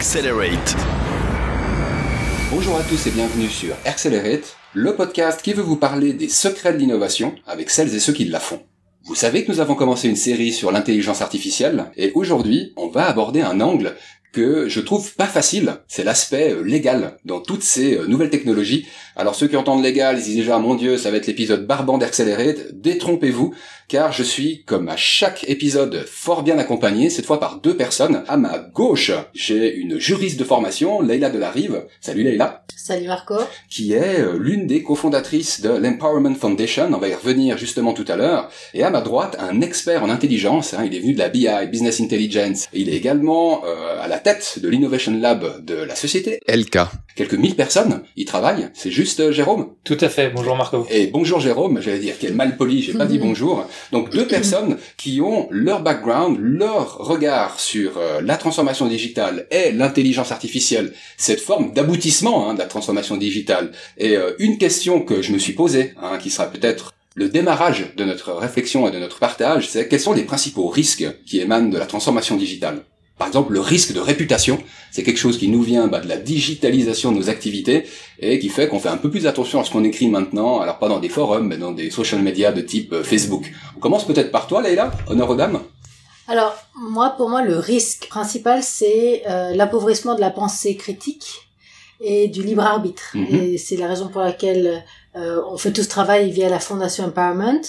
Accelerate. Bonjour à tous et bienvenue sur Accelerate, le podcast qui veut vous parler des secrets de l'innovation avec celles et ceux qui la font. Vous savez que nous avons commencé une série sur l'intelligence artificielle et aujourd'hui on va aborder un angle que je trouve pas facile, c'est l'aspect euh, légal dans toutes ces euh, nouvelles technologies. Alors ceux qui entendent légal, ils disent déjà mon dieu, ça va être l'épisode barbant d'Accelerate, détrompez-vous, car je suis, comme à chaque épisode, fort bien accompagné, cette fois par deux personnes. À ma gauche, j'ai une juriste de formation, Leila Delarive. Salut Leila. Salut Marco. Qui est euh, l'une des cofondatrices de l'Empowerment Foundation, on va y revenir justement tout à l'heure. Et à ma droite, un expert en intelligence, hein, il est venu de la BI, Business Intelligence. il est également à la tête de l'Innovation Lab de la société LK. Quelques mille personnes y travaillent, c'est juste euh, Jérôme? Tout à fait, bonjour Marco. Et bonjour Jérôme, j'allais dire qu'elle mal poli, j'ai pas dit bonjour. Donc deux personnes qui ont leur background, leur regard sur euh, la transformation digitale et l'intelligence artificielle, cette forme d'aboutissement hein, de la transformation digitale. Et euh, une question que je me suis posée, hein, qui sera peut-être le démarrage de notre réflexion et de notre partage, c'est quels sont les principaux risques qui émanent de la transformation digitale? Par exemple, le risque de réputation, c'est quelque chose qui nous vient bah, de la digitalisation de nos activités et qui fait qu'on fait un peu plus attention à ce qu'on écrit maintenant, alors pas dans des forums, mais dans des social media de type euh, Facebook. On commence peut-être par toi, Leïla, honneur aux dames. Alors, moi, pour moi, le risque principal, c'est euh, l'appauvrissement de la pensée critique et du libre arbitre. Mhm. Et c'est la raison pour laquelle euh, on fait tout ce travail via la Fondation Empowerment,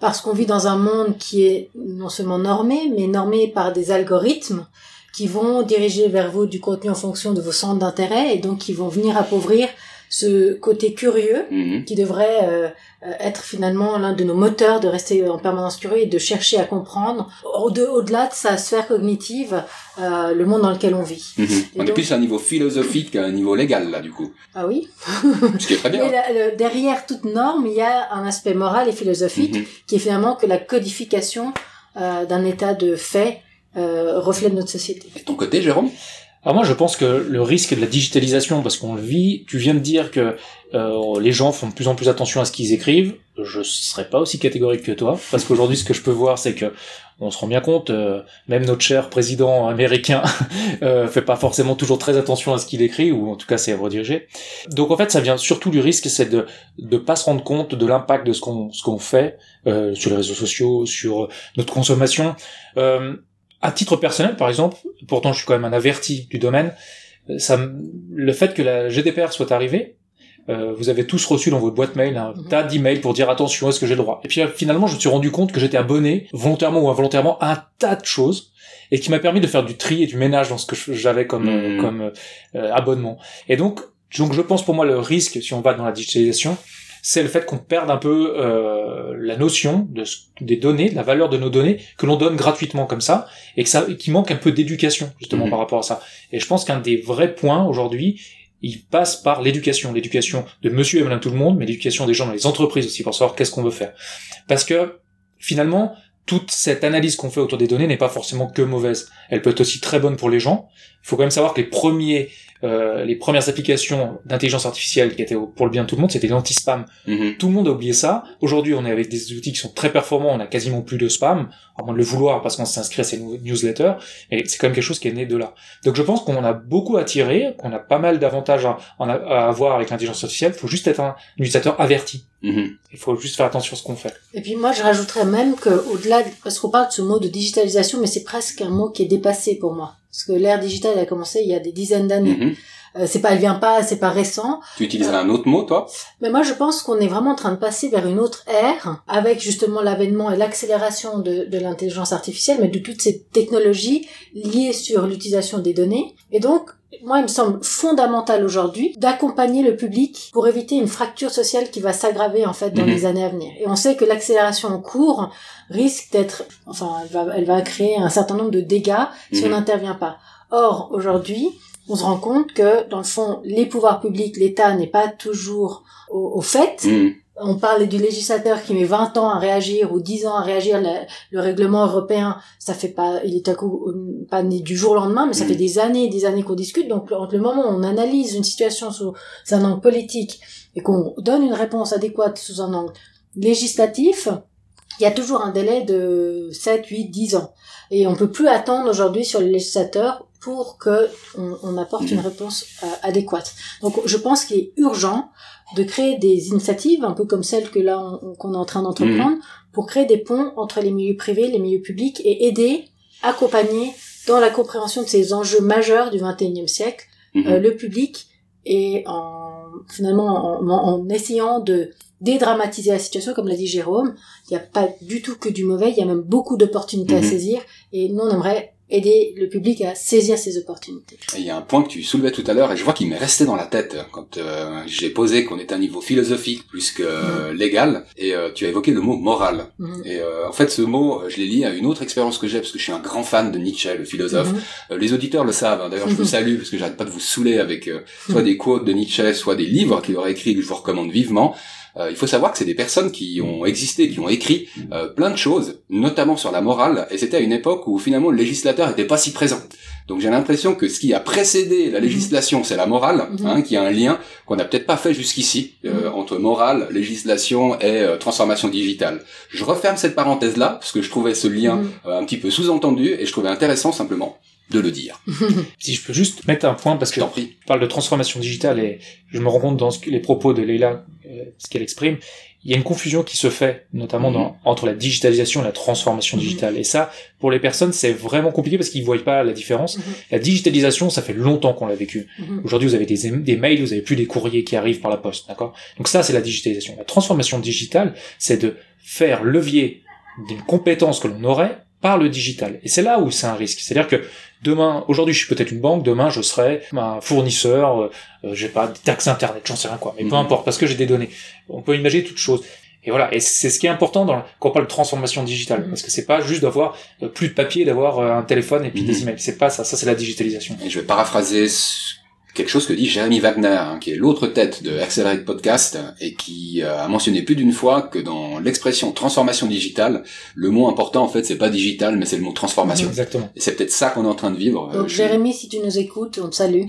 parce qu'on vit dans un monde qui est non seulement normé, mais normé par des algorithmes qui vont diriger vers vous du contenu en fonction de vos centres d'intérêt et donc qui vont venir appauvrir ce côté curieux mhm. qui devrait euh, euh, être finalement l'un de nos moteurs de rester en permanence curieux et de chercher à comprendre au-delà de sa sphère cognitive euh, le monde dans lequel on vit. Mhm. On est plus à un niveau philosophique qu'à un niveau légal là du coup. Ah oui. Ce qui est très bien. Mais derrière toute norme, il y a un aspect moral et philosophique mhm. qui est finalement que la codification euh, d'un état de fait reflet de notre société. Et ton côté, Jérôme? Alors moi je pense que le risque de la digitalisation, parce qu'on le vit, tu viens de dire que euh, les gens font de plus en plus attention à ce qu'ils écrivent. Je serais pas aussi catégorique que toi, parce qu'aujourd'hui ce que je peux voir c'est que on se rend bien compte, euh, même notre cher président américain euh, fait pas forcément toujours très attention à ce qu'il écrit, ou en tout cas c'est redirigé. Donc en fait ça vient surtout du risque, c'est de de pas se rendre compte de l'impact de ce qu'on ce qu'on fait euh, sur les réseaux sociaux, sur notre consommation. Euh, à titre personnel, par exemple, pourtant je suis quand même un averti du domaine, euh, ça, le fait que la GDPR soit arrivée, euh, vous avez tous reçu dans votre boîte mail un mhm. tas d'emails pour dire attention, est-ce que j'ai le droit? Et puis euh, finalement, je me suis rendu compte que j'étais abonné, volontairement ou involontairement, à un tas de choses, et qui m'a permis de faire du tri et du ménage dans ce que j'avais comme, mhm. comme abonnement. Et donc, donc je pense pour moi le risque, si on va dans la digitalisation, c'est le fait qu'on perde un peu euh, la notion de, des données, de la valeur de nos données que l'on donne gratuitement comme ça, et que ça, qui manque un peu d'éducation justement mhm. par rapport à ça. Et je pense qu'un des vrais points aujourd'hui, il passe par l'éducation, l'éducation de Monsieur et Madame tout le monde, mais l'éducation des gens dans les entreprises aussi pour savoir qu'est-ce qu'on veut faire. Parce que finalement, toute cette analyse qu'on fait autour des données n'est pas forcément que mauvaise. Elle peut être aussi très bonne pour les gens. Il faut quand même savoir que les premiers euh, les premières applications d'intelligence artificielle qui étaient pour le bien de tout le monde, c'était l'anti-spam. Mhm. Tout le monde a oublié ça. Aujourd'hui, on est avec des outils qui sont très performants, on a quasiment plus de spam, à moins de le vouloir parce qu'on s'inscrit à ces newsletters, et c'est quand même quelque chose qui est né de là. Donc je pense qu'on a beaucoup à tirer, qu'on a pas mal d'avantages à, à, avoir avec l'intelligence artificielle, il faut juste être un utilisateur averti. Mhm. Il faut juste faire attention à ce qu'on fait. Et puis moi, je rajouterais même que au-delà, parce qu'on parle de ce mot de digitalisation, mais c'est presque un mot qui est dépassé pour moi. Parce que l'ère digitale a commencé il y a des dizaines d'années. Mhm. Euh, c'est pas, elle vient pas, c'est pas récent. Tu utilises un autre mot, toi? Mais moi, je pense qu'on est vraiment en train de passer vers une autre ère, avec justement l'avènement et l'accélération de, de l'intelligence artificielle, mais de toutes ces technologies liées sur l'utilisation des données. Et donc, moi, il me semble fondamental aujourd'hui d'accompagner le public pour éviter une fracture sociale qui va s'aggraver en fait dans mhm. les années à venir. Et on sait que l'accélération en cours risque d'être, enfin, elle va, elle va créer un certain nombre de dégâts si on mhm. n'intervient pas. Or, aujourd'hui, on se rend compte que, dans le fond, les pouvoirs publics, l'État n'est pas toujours au, fait. Mm. On parle du législateur qui met 20 ans à réagir ou 10 ans à réagir. Le, règlement européen, ça fait pas, il est à coup pas né du jour au lendemain, mais ça mm. fait des années et des années qu'on discute. Donc, entre le moment où on analyse une situation sous un angle politique et qu'on donne une réponse adéquate sous un angle législatif, il y a toujours un délai de 7, 8, 10 ans. Et on peut plus attendre aujourd'hui sur le législateur pour que on, on apporte une réponse euh, adéquate. Donc je pense qu'il est urgent de créer des initiatives, un peu comme celles que là on- qu'on est en train d'entreprendre, pour créer des ponts entre les milieux privés, les milieux publics et aider, accompagner dans la compréhension de ces enjeux majeurs du XXIe siècle Mhm. euh, le public et en finalement en, en- en essayant de dédramatiser la situation, comme l'a dit Jérôme, il n'y a pas du tout que du mauvais, il y a même beaucoup d'opportunités à Mhm. saisir et nous on aimerait aider le public à saisir ces opportunités. Et Il y a un point que tu soulevais tout à l'heure et je vois qu'il m'est resté dans la tête quand euh, j'ai posé qu'on est à un niveau philosophique plus que euh, légal et euh, tu as évoqué le mot moral. Mhm. Et euh, en fait ce mot, je l'ai lié à une autre expérience que j'ai parce que je suis un grand fan de Nietzsche, le philosophe. Mhm. Euh, les auditeurs le savent, hein. d'ailleurs je vous salue parce que j'arrête pas de vous saouler avec soit des quotes de Nietzsche, soit des livres qu'il aurait écrits que je vous recommande vivement. Euh, il faut savoir que c'est des personnes qui ont existé, qui ont écrit euh, plein de choses, notamment sur la morale, et c'était à une époque où finalement le législateur n'était pas si présent. Donc j'ai l'impression que ce qui a précédé la législation, c'est la morale, Mhm. hein, qui a un lien qu'on n'a peut-être pas fait jusqu'ici euh, Mhm. entre morale, législation et euh, transformation digitale. Je referme cette parenthèse-là parce que je trouvais ce lien Mhm. euh, un petit peu sous-entendu et je trouvais intéressant simplement de le dire. Si je peux juste mettre un point, parce Je que tu parles de transformation digitale et je me rends compte dans ce que- les propos de Leila, euh, ce qu'elle exprime, il y a une confusion qui se fait, notamment Mhm. dans, entre la digitalisation et la transformation Mhm. digitale. Et ça, pour les personnes, c'est vraiment compliqué parce qu'ils voient pas la différence. Mhm. La digitalisation, ça fait longtemps qu'on l'a vécu. Aujourd'hui, vous avez des, des mails, vous avez plus des courriers qui arrivent par la poste, d'accord? Donc ça, c'est la digitalisation. La transformation digitale, c'est de faire levier d'une compétence que l'on aurait par le digital. Et c'est là où c'est un risque. C'est-à-dire que demain, aujourd'hui, je suis peut-être une banque, demain, je serai un fournisseur, euh, j'ai pas, des taxes internet, j'en sais rien quoi, mais peu Mhm. importe, parce que j'ai des données. On peut imaginer toutes choses. Et voilà, et c'est ce qui est important dans, quand on parle de transformation digitale, Mhm. parce que c'est pas juste d'avoir euh, plus de papier, d'avoir euh, un téléphone et puis Mhm. des emails. C'est pas ça, ça c'est la digitalisation. Et je vais paraphraser ce- quelque chose que dit Jérémy Wagner, hein, qui est l'autre tête de Accelerate Podcast, et qui euh, a mentionné plus d'une fois que dans l'expression transformation digitale, le mot important en fait c'est pas digital, mais c'est le mot transformation. Exactement. Et c'est peut-être ça qu'on est en train de vivre. Euh, Donc je- Jérémy, si tu nous écoutes, on te salue.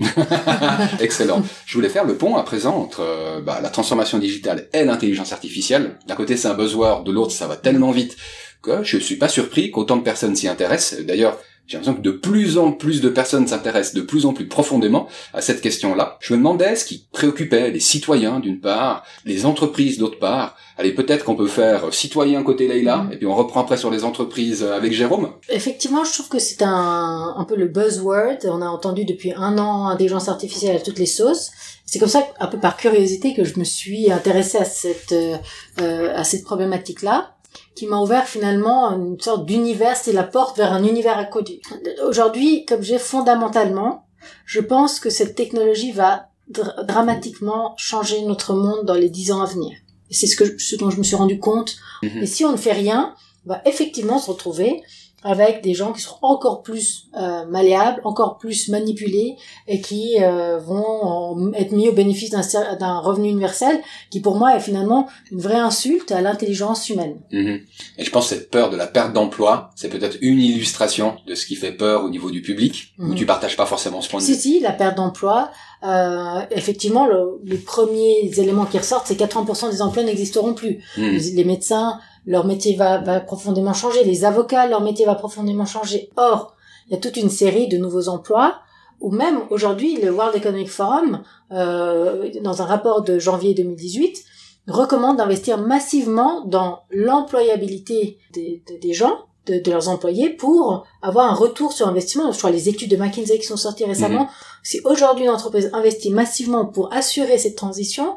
Excellent. Je voulais faire le pont à présent entre euh, bah, la transformation digitale et l'intelligence artificielle. D'un côté, c'est un buzzword, de l'autre, ça va tellement vite que je suis pas surpris qu'autant de personnes s'y intéressent. D'ailleurs, j'ai l'impression que de plus en plus de personnes s'intéressent de plus en plus profondément à cette question-là. Je me demandais ce qui préoccupait les citoyens d'une part, les entreprises d'autre part. Allez, peut-être qu'on peut faire citoyen côté Leïla, Mhm. et puis on reprend après sur les entreprises avec Jérôme. Effectivement, je trouve que c'est un, un peu le buzzword. On a entendu depuis un an intelligence artificielle à toutes les sauces. C'est comme ça, un peu par curiosité, que je me suis intéressée à cette, euh, euh, à cette problématique-là qui m'a ouvert finalement une sorte d'univers, c'est la porte vers un univers inconnu. Aujourd'hui, comme j'ai fondamentalement, je pense que cette technologie va dr- dramatiquement changer notre monde dans les dix ans à venir. Et c'est ce que, ce dont je me suis rendu compte. Mhm. Et si on ne fait rien, on va effectivement se retrouver avec des gens qui seront encore plus euh, malléables, encore plus manipulés et qui euh, vont être mis au bénéfice d'un revenu universel qui pour moi est finalement une vraie insulte à l'intelligence humaine. Mhm. Et je pense que cette peur de la perte d'emploi, c'est peut-être une illustration de ce qui fait peur au niveau du public, où Mhm. tu partages pas forcément ce point de Si, vue. si, la perte d'emploi, euh, effectivement, le- les premiers éléments qui ressortent, c'est 80% des emplois n'existeront plus. Mhm. Les médecins, leur métier va, va profondément changer. Les avocats, leur métier va profondément changer. Or, il y a toute une série de nouveaux emplois, ou même aujourd'hui, le World Economic Forum, euh, dans un rapport de janvier 2018, recommande d'investir massivement dans l'employabilité des, des- des gens, de, de leurs employés, pour avoir un retour sur investissement. Je crois les études de McKinsey qui sont sorties récemment, si aujourd'hui une entreprise investit massivement pour assurer cette transition,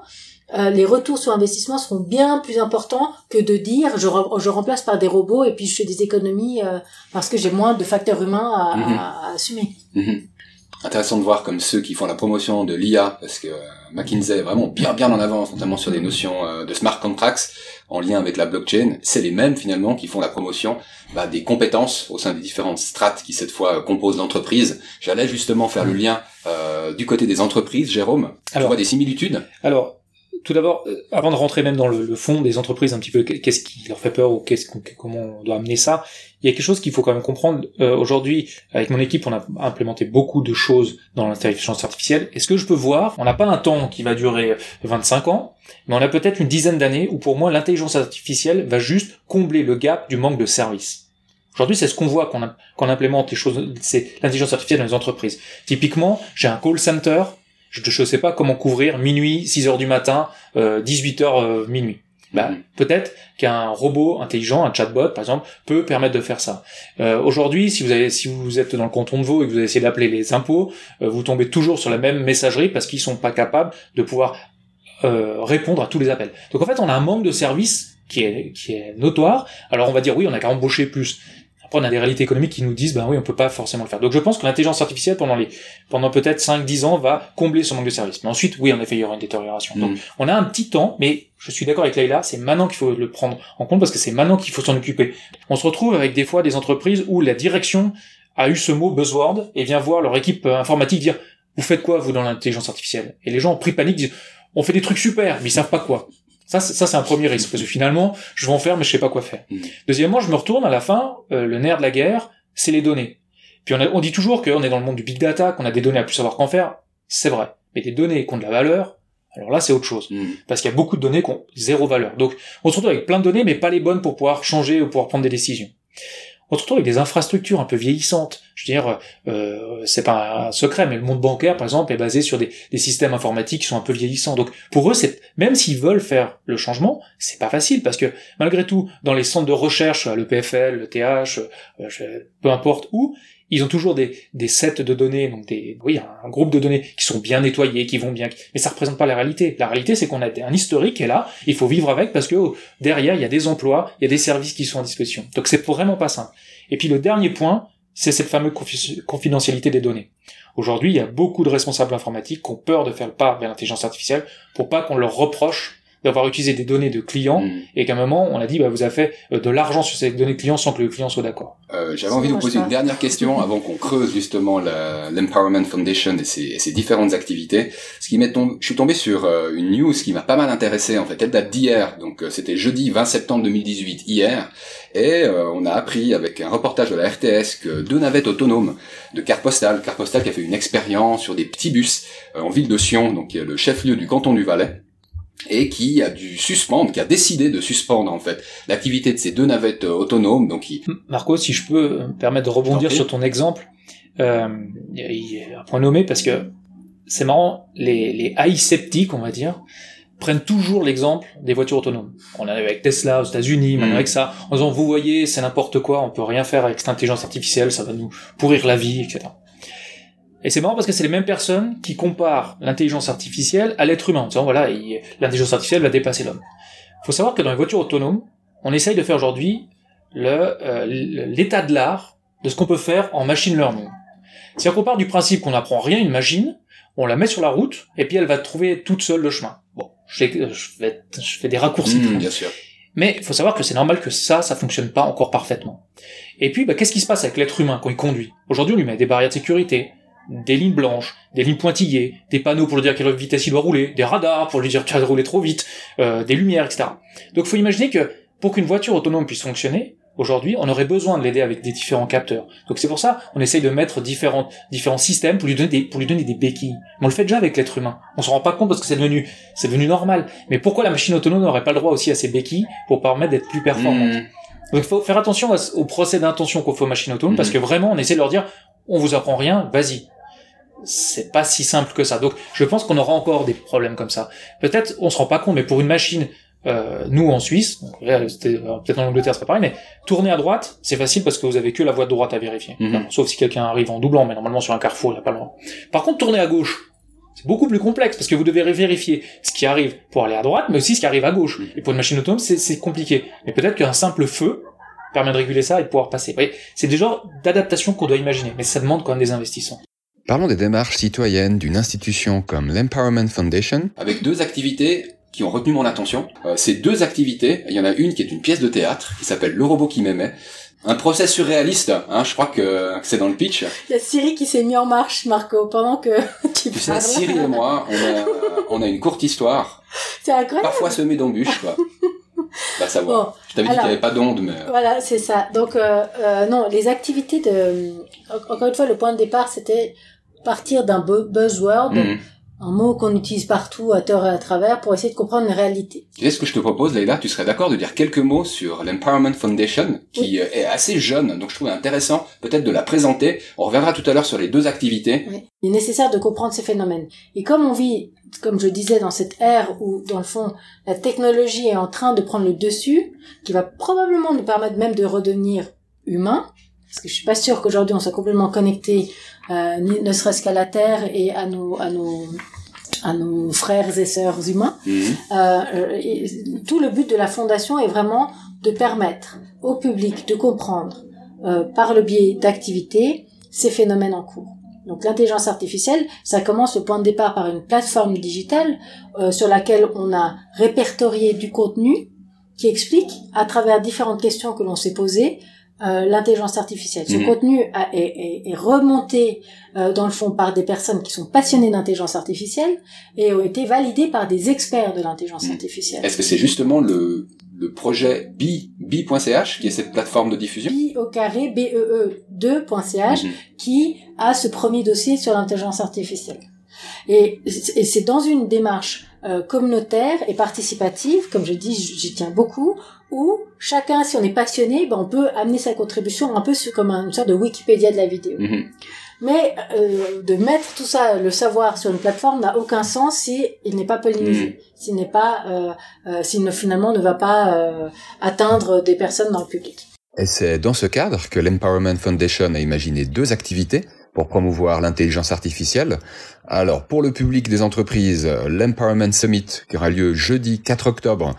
euh, les retours sur investissement seront bien plus importants que de dire je, re- je remplace par des robots et puis je fais des économies euh, parce que j'ai moins de facteurs humains à, Mhm. à- à assumer. Mhm. Intéressant de voir comme ceux qui font la promotion de l'IA, parce que euh, McKinsey est vraiment bien bien en avance, notamment sur des notions euh, de smart contracts en lien avec la blockchain. C'est les mêmes finalement qui font la promotion bah, des compétences au sein des différentes strates qui cette fois composent l'entreprise. J'allais justement faire le lien euh, du côté des entreprises, Jérôme. Tu Alors- vois des similitudes? Alors, tout d'abord, euh, avant de rentrer même dans le, le fond des entreprises, un petit peu qu'est-ce qui leur fait peur ou qu'est-ce comment on doit amener ça, il y a quelque chose qu'il faut quand même comprendre. Euh, Aujourd'hui, avec mon équipe, on a implémenté beaucoup de choses dans l'intelligence artificielle. Et ce que je peux voir, on n'a pas un temps qui va durer 25 ans, mais on a peut-être une dizaine d'années où pour moi l'intelligence artificielle va juste combler le gap du manque de services. Aujourd'hui, c'est ce qu'on voit qu'on qu'on implémente les choses, c'est l'intelligence artificielle dans les entreprises. Typiquement, j'ai un call center, je ne sais pas comment couvrir minuit, 6 heures du matin, euh, 18 heures euh, minuit. Bah, Mhm. peut-être qu'un robot intelligent, un chatbot par exemple, peut permettre de faire ça. Euh, Aujourd'hui, si vous avez, si vous êtes dans le canton de Vaud et que vous essayez d'appeler les impôts, euh, vous tombez toujours sur la même messagerie parce qu'ils sont pas capables de pouvoir euh, répondre à tous les appels. Donc en fait, on a un manque de service qui est qui est notoire. Alors on va dire oui, on a qu'à embaucher plus. Après, on a des réalités économiques qui nous disent, ben oui, on peut pas forcément le faire. Donc je pense que l'intelligence artificielle, pendant les, pendant peut-être 5-10 ans, va combler ce manque de service. Mais ensuite, oui, en effet, il y aura une détérioration. Donc, Mm. on a un petit temps, mais je suis d'accord avec Leïla, c'est maintenant qu'il faut le prendre en compte parce que c'est maintenant qu'il faut s'en occuper. On se retrouve avec des fois des entreprises où la direction a eu ce mot buzzword et vient voir leur équipe euh, informatique dire, vous faites quoi, vous, dans l'intelligence artificielle? Et les gens ont pris panique, disent, on fait des trucs super, mais ils savent pas quoi. Ça, c'est- ça c'est un premier risque, parce que finalement, je vais en faire, mais je sais pas quoi faire. Mm. Deuxièmement, je me retourne à la fin, euh, le nerf de la guerre, c'est les données. Puis on, a- on dit toujours qu'on est dans le monde du big data, qu'on a des données à plus savoir qu'en faire. C'est vrai. Mais des données qui ont de la valeur, alors là c'est autre chose. Mm. Parce qu'il y a beaucoup de données qui ont zéro valeur. Donc on se retrouve avec plein de données, mais pas les bonnes pour pouvoir changer ou pouvoir prendre des décisions. On se retrouve avec des infrastructures un peu vieillissantes. Je veux dire, euh, c'est pas un secret, mais le monde bancaire, par exemple, est basé sur des, des systèmes informatiques qui sont un peu vieillissants. Donc pour eux, c'est même s'ils veulent faire le changement, c'est pas facile parce que malgré tout, dans les centres de recherche, le PFL, le TH, euh, peu importe où, ils ont toujours des, des sets de données, donc des, oui, un groupe de données qui sont bien nettoyés, qui vont bien, mais ça représente pas la réalité. La réalité, c'est qu'on a un historique est là, il faut vivre avec parce que oh, derrière, il y a des emplois, il y a des services qui sont à disposition. Donc c'est vraiment pas simple. Et puis le dernier point, c'est cette fameuse confi- confidentialité des données. Aujourd'hui, il y a beaucoup de responsables informatiques qui ont peur de faire le pas vers l'intelligence artificielle pour pas qu'on leur reproche d'avoir utilisé des données de clients Mm. et qu'à un moment, on a dit, bah, vous avez fait euh, de l'argent sur ces données clients sans que le client soit d'accord. Euh, J'avais envie de vous poser une dernière question avant qu'on creuse justement la- l'Empowerment Foundation et ses, et ses différentes activités. Ce qui m'est tombé, je suis tombé sur euh, une news qui m'a pas mal intéressé en fait. Elle date d'hier, donc euh, c'était jeudi 20 septembre 2018 hier, et euh, on a appris avec un reportage de la RTS que deux navettes autonomes de Carte Postale, Carte Postale qui a fait une expérience sur des petits bus euh, en ville de Sion, donc qui est le chef-lieu du canton du Valais et qui a dû suspendre, qui a décidé de suspendre en fait l'activité de ces deux navettes euh, autonomes, donc qui Marco, si je peux me permettre de rebondir sur ton exemple, euh, un point nommé parce que c'est marrant, les, les AI sceptiques, on va dire, prennent toujours l'exemple des voitures autonomes. On en a avec Tesla aux États-Unis, maintenant Mhm. avec ça, en disant vous voyez, c'est n'importe quoi, on peut rien faire avec cette intelligence artificielle, ça va nous pourrir la vie, etc. Et c'est marrant parce que c'est les mêmes personnes qui comparent l'intelligence artificielle à l'être humain, en disant voilà, il- l'intelligence artificielle va dépasser l'homme. Il faut savoir que dans les voitures autonomes, on essaye de faire aujourd'hui euh, l'état de l'art de ce qu'on peut faire en machine learning. C'est-à-dire qu'on part du principe qu'on n'apprend rien à une machine, on la met sur la route, et puis elle va trouver toute seule le chemin. Bon, je fais, je fais, des raccourcis. Mm, bien sûr. Mais il faut savoir que c'est normal que ça, ça fonctionne pas encore parfaitement. Et puis, bah, qu'est-ce qui se passe avec l'être humain quand il conduit? Aujourd'hui, on lui met des barrières de sécurité, des lignes blanches, des lignes pointillées, des panneaux pour lui dire quelle vitesse il doit rouler, des radars pour lui dire tu as roulé trop vite, euh, des lumières, etc. Donc, faut imaginer que pour qu'une voiture autonome puisse fonctionner, aujourd'hui, on aurait besoin de l'aider avec des différents capteurs. Donc, c'est pour ça, on essaye de mettre différents, différents systèmes pour lui donner des, pour lui donner des béquilles. Mais on le fait déjà avec l'être humain. On s'en rend pas compte parce que c'est devenu, c'est devenu normal. Mais pourquoi la machine autonome n'aurait pas le droit aussi à ses béquilles pour permettre d'être plus performante Mm. Donc il faut faire attention au procès d'intention qu'on fait aux machines autonomes parce que vraiment on essaie de leur dire on vous apprend rien, vas-y. C'est pas si simple que ça. Donc je pense qu'on aura encore des problèmes comme ça. Peut-être on se rend pas compte, mais pour une machine, euh, nous en Suisse, euh, peut-être en Angleterre c'est pas pareil, mais tourner à droite c'est facile parce que vous avez que la voie de droite à vérifier. Mhm. Sauf si quelqu'un arrive en doublant, mais normalement sur un carrefour il n'y a pas le droit. Par contre tourner à gauche, c'est beaucoup plus complexe parce que vous devez vérifier ce qui arrive pour aller à droite, mais aussi ce qui arrive à gauche. Mhm. Et pour une machine autonome, c'est compliqué. Mais peut-être qu'un simple feu permet de réguler ça et de pouvoir passer. Vous voyez, c'est des genres d'adaptation qu'on doit imaginer, mais ça demande quand même des investissements. Parlons des démarches citoyennes d'une institution comme l'Empowerment Foundation. avec deux activités qui ont retenu mon attention. Euh, ces deux activités, il y en a une qui est une pièce de théâtre qui s'appelle Le robot qui m'aimait. Un procès surréaliste, hein, je crois que c'est dans le pitch. Il y a Siri qui s'est mis en marche, Marco, pendant que tu Tu sais, parles. Cyril et moi, on a, on a une courte histoire, C'est incroyable. parfois semée d'embûches, quoi. Bah, savoir. Bon, Je t'avais dit qu'il n'y avait pas d'onde, mais... Voilà, c'est ça. Donc, euh, euh, non, les activités de... Encore une fois, le point de départ, c'était partir d'un bu- buzzword Mhm. un mot qu'on utilise partout à tort et à travers pour essayer de comprendre une réalité. est ce que je te propose, Leïla, tu serais d'accord de dire quelques mots sur l'Empowerment Foundation, qui est assez jeune, donc je trouve intéressant peut-être de la présenter. On reviendra tout à l'heure sur les deux activités. Oui. Il est nécessaire de comprendre ces phénomènes. Et comme on vit, comme je disais, dans cette ère où, dans le fond, la technologie est en train de prendre le dessus, qui va probablement nous permettre même de redevenir humains, parce que je suis pas sûre qu'aujourd'hui on soit complètement connecté, ne serait-ce qu'à la Terre et à nos, à nos, à nos frères et sœurs humains. Mhm. Euh, tout le but de la fondation est vraiment de permettre au public de comprendre euh, par le biais d'activités ces phénomènes en cours. Donc l'intelligence artificielle, ça commence au point de départ par une plateforme digitale euh, sur laquelle on a répertorié du contenu qui explique à travers différentes questions que l'on s'est posées euh, l'intelligence artificielle. Ce Mhm. contenu a- est, est- est remonté euh, dans le fond par des personnes qui sont passionnées d'intelligence artificielle et ont été validés par des experts de l'intelligence Mhm. artificielle. Est-ce que c'est justement le, le projet bi, bi.ch qui est cette plateforme de diffusion Bi au carré BEE 2.ch Mhm. qui a ce premier dossier sur l'intelligence artificielle. Et, et c'est dans une démarche euh, communautaire et participative, comme je dis, j'y tiens beaucoup, où chacun, si on est passionné, ben, on peut amener sa contribution un peu sur- comme une sorte de Wikipédia de la vidéo. Mhm. Mais euh, de mettre tout ça, le savoir sur une plateforme n'a aucun sens si il n'est pas pollinisé, Mhm. s'il n'est pas, euh, euh, s'il ne finalement ne va pas euh, atteindre des personnes dans le public. Et c'est dans ce cadre que l'Empowerment Foundation a imaginé deux activités pour promouvoir l'intelligence artificielle. Alors, pour le public des entreprises, l'Empowerment Summit qui aura lieu jeudi 4 octobre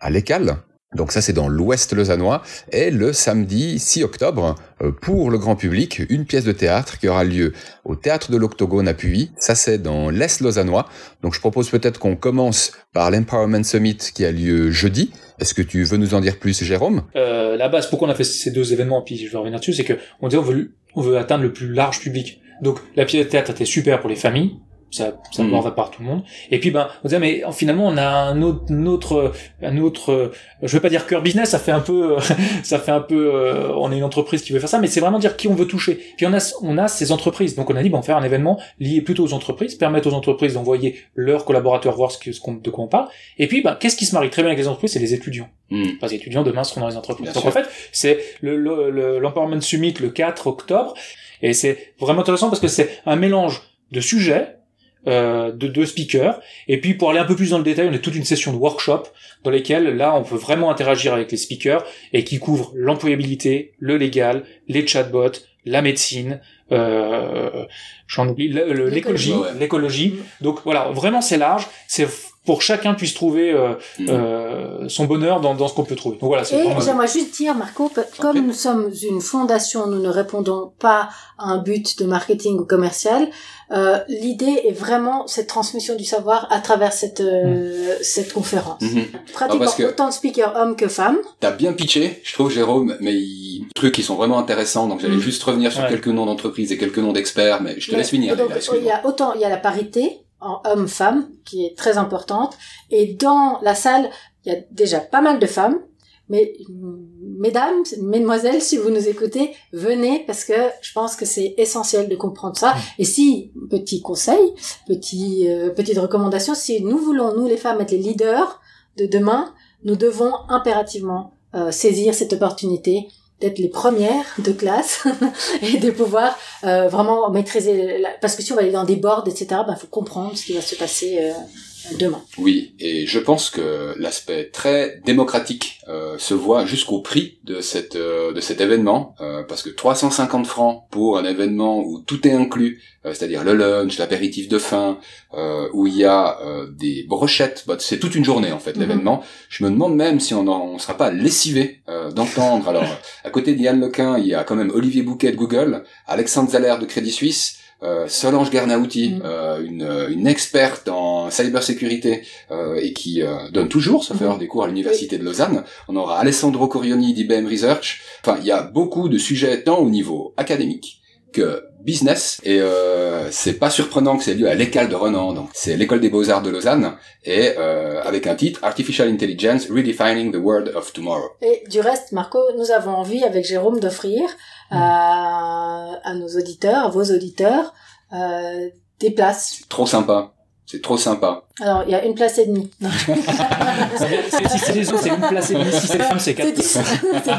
à l'ECAL. Donc ça, c'est dans l'ouest lausannois. Et le samedi 6 octobre, euh, pour le grand public, une pièce de théâtre qui aura lieu au Théâtre de l'Octogone à Puy. Ça, c'est dans l'est lausannois. Donc je propose peut-être qu'on commence par l'Empowerment Summit qui a lieu jeudi. Est-ce que tu veux nous en dire plus, Jérôme? Euh, la base, pourquoi on a fait ces deux événements, puis je vais revenir dessus, c'est que on on veut, on veut atteindre le plus large public. Donc la pièce de théâtre était super pour les familles, ça, ça en va par tout le monde. Et puis ben, on disait mais finalement on a un autre, un autre, un autre, je veux pas dire cœur business, ça fait un peu, ça fait un peu, euh, on est une entreprise qui veut faire ça, mais c'est vraiment dire qui on veut toucher. Puis on a, on a ces entreprises, donc on a dit bon, on va faire un événement lié plutôt aux entreprises, permettre aux entreprises d'envoyer leurs collaborateurs voir ce que, ce qu'on, de quoi on parle. Et puis ben, qu'est-ce qui se marie très bien avec les entreprises, c'est les étudiants. Mhm. Enfin, les étudiants demain seront dans les entreprises. Bien Donc sûr. en fait, c'est le, le, le- l'Empowerment Summit le 4 octobre, et c'est vraiment intéressant parce que c'est un mélange de sujets, euh, de deux speakers, et puis pour aller un peu plus dans le détail, on a toute une session de workshop dans lesquelles là on peut vraiment interagir avec les speakers et qui couvrent l'employabilité, le légal, les chatbots, la médecine, euh, j'en oublie, l'écologie, L'écologie. Donc voilà, vraiment c'est large, c'est pour que chacun puisse trouver euh, Mhm. euh, son bonheur dans, dans ce qu'on peut trouver. Donc voilà, c'est Et vraiment... j'aimerais juste dire, Marco, comme nous sommes une fondation, nous ne répondons pas à un but de marketing ou commercial. Euh, L'idée est vraiment cette transmission du savoir à travers cette euh, cette conférence. Mhm. Pratiquement autant de speakers hommes que femmes. T'as bien pitché, je trouve, Jérôme, mais il... trucs qui sont vraiment intéressants. Donc j'allais Mhm. juste revenir sur Ouais. quelques noms d'entreprises et quelques noms d'experts, mais je te Mais- laisse finir. donc, il y a autant, il y a la parité en hommes-femmes qui est très importante. Et dans la salle, il y a déjà pas mal de femmes. Mais mesdames, mesdemoiselles, si vous nous écoutez, venez parce que je pense que c'est essentiel de comprendre ça. Et si, petit conseil, petit, euh, petite recommandation, si nous voulons, nous les femmes, être les leaders de demain, nous devons impérativement euh, saisir cette opportunité d'être les premières de classe et de pouvoir euh, vraiment maîtriser la... parce que si on va aller dans des boards etc ben faut comprendre ce qui va se passer euh, demain Oui, et je pense que l'aspect très démocratique euh, se voit jusqu'au prix de cette euh, de cet événement, euh, parce que 350 francs pour un événement où tout est inclus, euh, c'est-à-dire le lunch, l'apéritif de fin, euh, où il y a euh, des brochettes, bah, c'est toute une journée en fait Mhm. l'événement. Je me demande même si on ne sera pas lessivé euh, d'entendre. Alors, à côté d'Yann Lequin, il y a quand même Olivier Bouquet de Google, Alexandre Zaller de Crédit Suisse. Euh, Solange Garnauti, Mhm. euh, une, une experte en cybersécurité euh, et qui euh, donne toujours, sauf Mhm. erreur, des cours à l'université de Lausanne. On aura Alessandro Corioni d'IBM Research. Enfin, il y a beaucoup de sujets tant au niveau académique que business et euh, c'est pas surprenant que c'est lieu à l'école de Renan donc c'est l'école des beaux-arts de Lausanne et euh, avec un titre Artificial Intelligence Redefining the World of Tomorrow et du reste Marco nous avons envie avec Jérôme d'offrir à, à nos auditeurs à vos auditeurs euh, des places trop sympa C'est trop sympa. Alors, il y a une place et demie. Si c'est les autres, c'est une place et demie. Si c'est les femmes, c'est C'est quatre. 10. c'est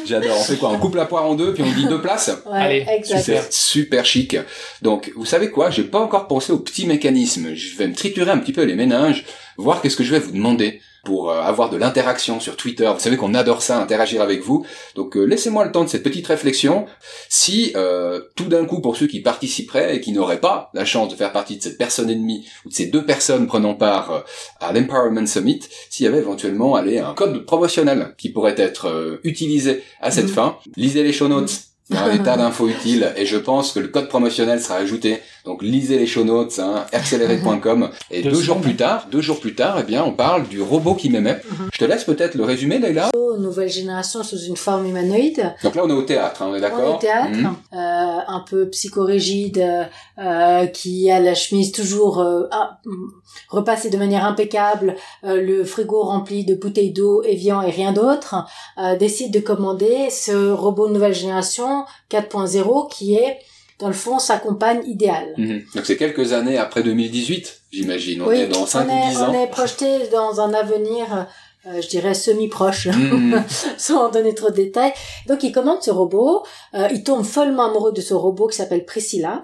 10. J'adore. On fait quoi? On coupe la poire en deux, puis on dit deux places? Ouais, Allez, exact. Super, super chic. Donc, vous savez quoi? J'ai pas encore pensé au petit mécanisme. Je vais me triturer un petit peu les méninges, voir qu'est-ce que je vais vous demander pour euh, avoir de l'interaction sur Twitter. Vous savez qu'on adore ça, interagir avec vous. Donc, euh, laissez-moi le temps de cette petite réflexion. Si euh, tout d'un coup, pour ceux qui participeraient et qui n'auraient pas la chance de faire partie de cette personne ennemie ou de ces deux personnes prenant part euh, à l'Empowerment Summit, s'il y avait éventuellement allez, un code promotionnel qui pourrait être euh, utilisé à cette Mhm. fin, lisez les show notes. Il y a un tas d'infos utiles et je pense que le code promotionnel sera ajouté. Donc lisez les show notes, hein, accéléré.com. Et Deux deux, jours plus tard, deux jours plus tard, eh bien, on parle du robot qui m'aimait. Mhm. Je te laisse peut-être le résumer, Leïla. Nouvelle génération sous une forme humanoïde. Donc là, on est au théâtre, hein, on est On est d'accord au théâtre, Mhm. euh, un peu psychorigide, euh, qui a la chemise toujours euh, repassée de manière impeccable, euh, le frigo rempli de bouteilles d'eau, Evian et rien d'autre, euh, décide de commander ce robot nouvelle génération 4.0 qui est dans le fond sa compagne idéale. Mhm. Donc c'est quelques années après 2018, j'imagine. On est dans 5 on ou est, 10 on ans. est projeté dans un avenir, euh, je dirais semi-proche. Mhm. sans en donner trop de détails. Donc il commande ce robot, euh, il tombe follement amoureux de ce robot qui s'appelle Priscilla,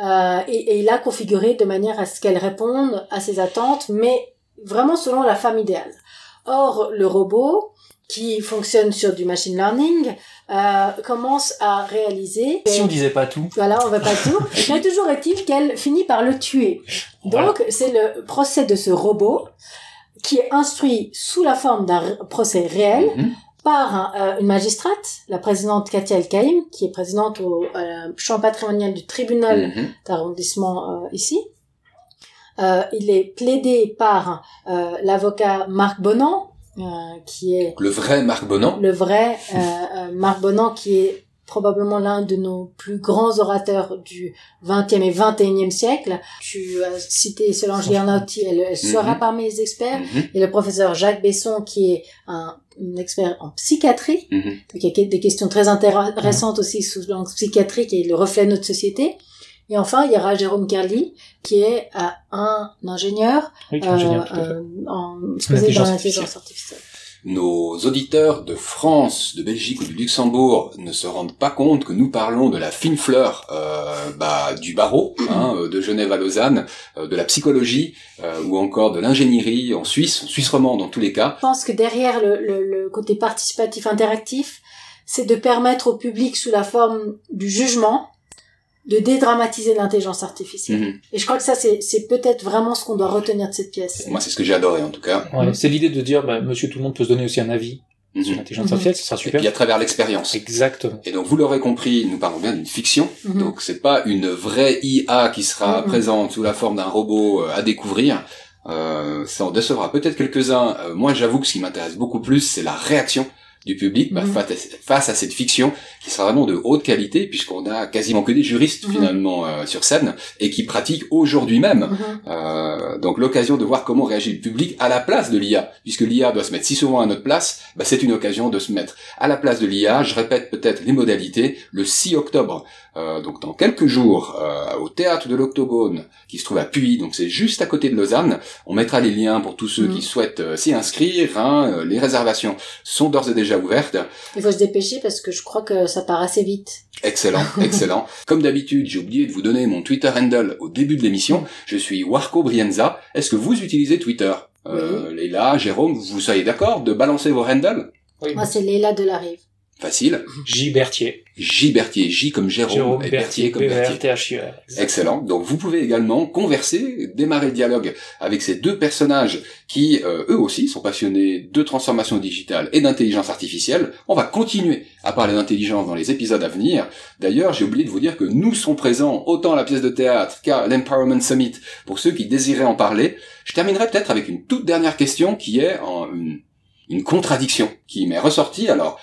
euh, et, et il l'a configuré de manière à ce qu'elle réponde à ses attentes, mais vraiment selon la femme idéale. Or, le robot, qui fonctionne sur du machine learning, euh, commence à réaliser... Si on disait pas tout. Voilà, on va pas tout. Mais toujours est-il qu'elle finit par le tuer. Voilà. Donc, c'est le procès de ce robot qui est instruit sous la forme d'un procès réel Mhm. par un- euh, une magistrate, la présidente Katia El-Kaïm, qui est présidente au euh, champ patrimonial du tribunal Mhm. d'arrondissement euh, ici. Euh, il est plaidé par l'avocat Marc Bonan, qui est Le vrai Marc Bonan. le vrai euh, euh, Marc Bonan, qui est probablement l'un de nos plus grands orateurs du 20e et 21e siècle. Tu as cité Solange Guernotti, elle, elle sera Mhm. parmi les experts. Mhm. Et le professeur Jacques Besson, qui est un, un expert en psychiatrie, Mhm. donc il y a des questions très intéressantes aussi sous l'angle psychiatrique et le reflet de notre société. Et enfin, il y aura Jérôme Kerli, qui est euh, un ingénieur Oui, euh, ingénieur, euh, en spécialisé dans Intelligence l'intelligence artificielle. Nos auditeurs de France, de Belgique ou du Luxembourg ne se rendent pas compte que nous parlons de la fine fleur euh, bah, du barreau, hein, euh, de Genève à Lausanne, euh, de la psychologie euh, ou encore de l'ingénierie en Suisse, en Suisse romande dans tous les cas. Je pense que derrière le, le, le côté participatif interactif, c'est de permettre au public sous la forme du jugement de dédramatiser l'intelligence artificielle. Mhm. Et je crois que ça, c'est, c'est peut-être vraiment ce qu'on doit retenir de cette pièce. Moi, c'est ce que j'ai adoré en tout cas. Ouais, c'est l'idée de dire, bah, monsieur tout le monde peut se donner aussi un avis Mhm. sur l'intelligence Mhm. artificielle, ce sera Et super. puis à travers l'expérience. Exactement. Et donc vous l'aurez compris, nous parlons bien d'une fiction. Mhm. Donc c'est pas une vraie IA qui sera Mhm. présente sous la forme d'un robot euh, à découvrir. Euh, ça en décevra peut-être quelques-uns. Euh, moi j'avoue que ce qui m'intéresse beaucoup plus, c'est la réaction du public bah, Mhm. face, à, cette fiction qui sera vraiment de haute qualité puisqu'on a quasiment que des juristes Mhm. finalement euh, sur scène et qui pratiquent aujourd'hui même Mhm. euh, donc l'occasion de voir comment réagit le public à la place de l'IA, puisque l'IA doit se mettre si souvent à notre place, bah, c'est une occasion de se mettre à la place de l'IA. Je répète peut-être les modalités. Le 6 octobre, euh, donc dans quelques jours, euh, au théâtre de l'Octogone, qui se trouve à Puy, donc c'est juste à côté de Lausanne. On mettra les liens pour tous ceux qui souhaitent euh, s'y inscrire. hein. Euh, les réservations sont d'ores et déjà ouvertes. Il faut se dépêcher parce que je crois que ça part assez vite. Excellent, excellent. Comme d'habitude, j'ai oublié de vous donner mon Twitter handle au début de l'émission. Je suis Warco Brienza. Est-ce que vous utilisez Twitter? Euh, Leila, Jérôme, vous soyez d'accord de balancer vos handles? Oui. Moi, c'est Léla de la Rive. Facile. J. Berthier. J Berthier, J comme Jérôme, Jérôme et Berthier, Berthier comme Berthier. Excellent. Donc vous pouvez également converser, démarrer le dialogue avec ces deux personnages qui, euh, eux aussi, sont passionnés de transformation digitale et d'intelligence artificielle. On va continuer à parler d'intelligence dans les épisodes à venir. D'ailleurs, j'ai oublié de vous dire que nous serons présents autant à la pièce de théâtre qu'à l'Empowerment Summit pour ceux qui désiraient en parler. Je terminerai peut-être avec une toute dernière question qui est en une, une contradiction qui m'est ressortie. Alors,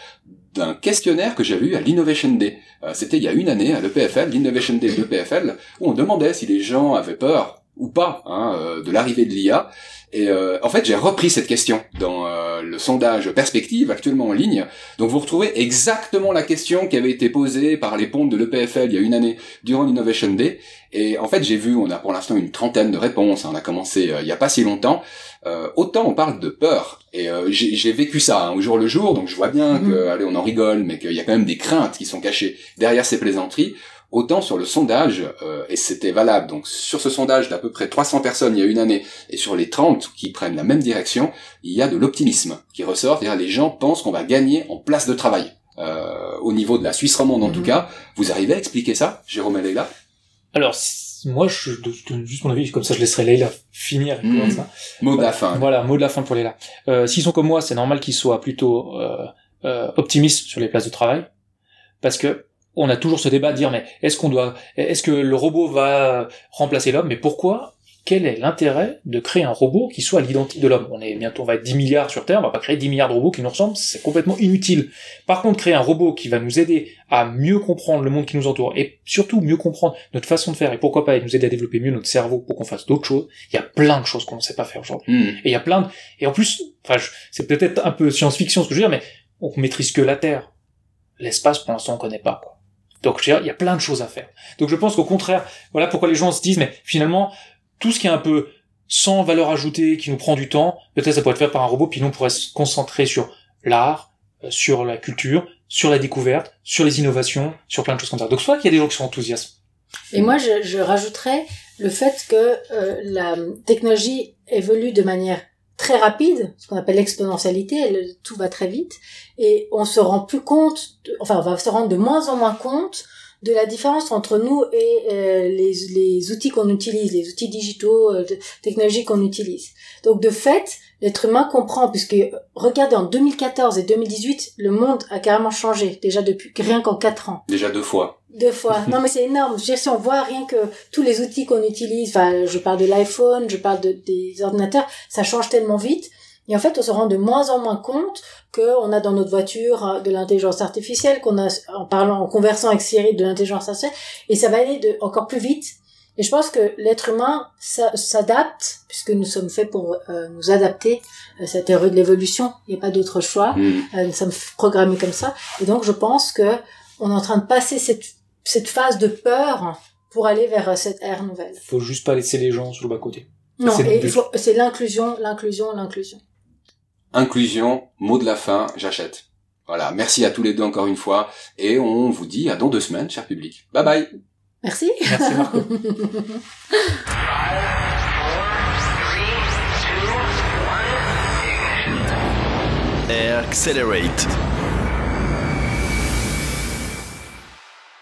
d'un questionnaire que j'avais eu à l'Innovation Day. Euh, C'était il y a une année à l'EPFL, l'Innovation Day de l'EPFL, où on demandait si les gens avaient peur ou pas hein, euh, de l'arrivée de l'IA. Et euh, en fait, j'ai repris cette question dans euh, le sondage Perspective actuellement en ligne. Donc vous retrouvez exactement la question qui avait été posée par les pontes de l'EPFL il y a une année durant l'Innovation Day. Et en fait, j'ai vu, on a pour l'instant une trentaine de réponses. On a commencé il y a pas si longtemps. autant on parle de peur. Et j'ai vécu ça hein, au jour le jour, donc je vois bien mmh. que, allez, on en rigole, mais qu'il y a quand même des craintes qui sont cachées derrière ces plaisanteries. Autant sur le sondage, euh, et c'était valable, donc sur ce sondage d'à peu près 300 personnes il y a une année, et sur les 30 qui prennent la même direction, il y a de l'optimisme qui ressort, c'est-à-dire les gens pensent qu'on va gagner en place de travail. Euh, au niveau de la Suisse romande en tout mhm. cas, vous arrivez à expliquer ça, Jérôme et Leila Alors, moi, je donne juste mon avis, comme ça je laisserai Leila finir. Mmh. Ça. Mot de la fin. Voilà, mot de la fin pour Leila. Euh, S'ils sont comme moi, c'est normal qu'ils soient plutôt euh, euh, optimistes sur les places de travail, parce que on a toujours ce débat de dire mais est-ce qu'on doit est-ce que le robot va remplacer l'homme? Mais pourquoi? Quel est l'intérêt de créer un robot qui soit à l'identique de l'homme? On est bientôt, on va être 10 milliards sur Terre, on va pas créer 10 milliards de robots qui nous ressemblent, c'est complètement inutile. Par contre, créer un robot qui va nous aider à mieux comprendre le monde qui nous entoure et surtout mieux comprendre notre façon de faire et pourquoi pas nous aider à développer mieux notre cerveau pour qu'on fasse d'autres choses. Il y a plein de choses qu'on ne sait pas faire aujourd'hui. Hmm. Et il y a plein de, et en plus, enfin, c'est peut-être un peu science-fiction ce que je veux dire, mais on maîtrise que la Terre. L'espace, pour l'instant, on connaît pas, quoi. Donc il y a plein de choses à faire. Donc je pense qu'au contraire, voilà pourquoi les gens se disent mais finalement tout ce qui est un peu sans valeur ajoutée, qui nous prend du temps, peut-être ça pourrait être fait par un robot, puis nous on pourrait se concentrer sur l'art, euh, sur la culture, sur la découverte, sur les innovations, sur plein de choses comme ça. Donc soit qu'il y a des gens qui sont enthousiastes. Et moi je, je rajouterais le fait que euh, la technologie évolue de manière très rapide, ce qu'on appelle l'exponentialité, tout va très vite, et on se rend plus compte, enfin on va se rendre de moins en moins compte de la différence entre nous et euh, les, les, outils qu'on utilise, les outils digitaux, euh, technologiques qu'on utilise. Donc de fait, l'être humain comprend, puisque regardez en 2014 et 2018, le monde a carrément changé, déjà depuis rien qu'en quatre ans. Déjà deux fois. Deux fois. non mais c'est énorme. Je veux dire, si on voit rien que tous les outils qu'on utilise, enfin je parle de l'iPhone, je parle de, des ordinateurs, ça change tellement vite. Et en fait, on se rend de moins en moins compte qu'on a dans notre voiture euh, de l'intelligence artificielle, qu'on a en parlant, en conversant avec Siri de l'intelligence artificielle, et ça va aller de, encore plus vite. Et je pense que l'être humain s'adapte, puisque nous sommes faits pour euh, nous adapter à cette théorie de l'évolution. Il n'y a pas d'autre choix. Mm. Euh, nous sommes programmés comme ça. Et donc, je pense que on est en train de passer cette, cette phase de peur pour aller vers cette ère nouvelle. Faut juste pas laisser les gens sur le bas côté. Non, c'est l'inclusion, l'inclusion, l'inclusion. Inclusion, mot de la fin, j'achète. Voilà, merci à tous les deux encore une fois, et on vous dit à dans deux semaines, cher public. Bye bye Merci. Merci Marco. Accelerate.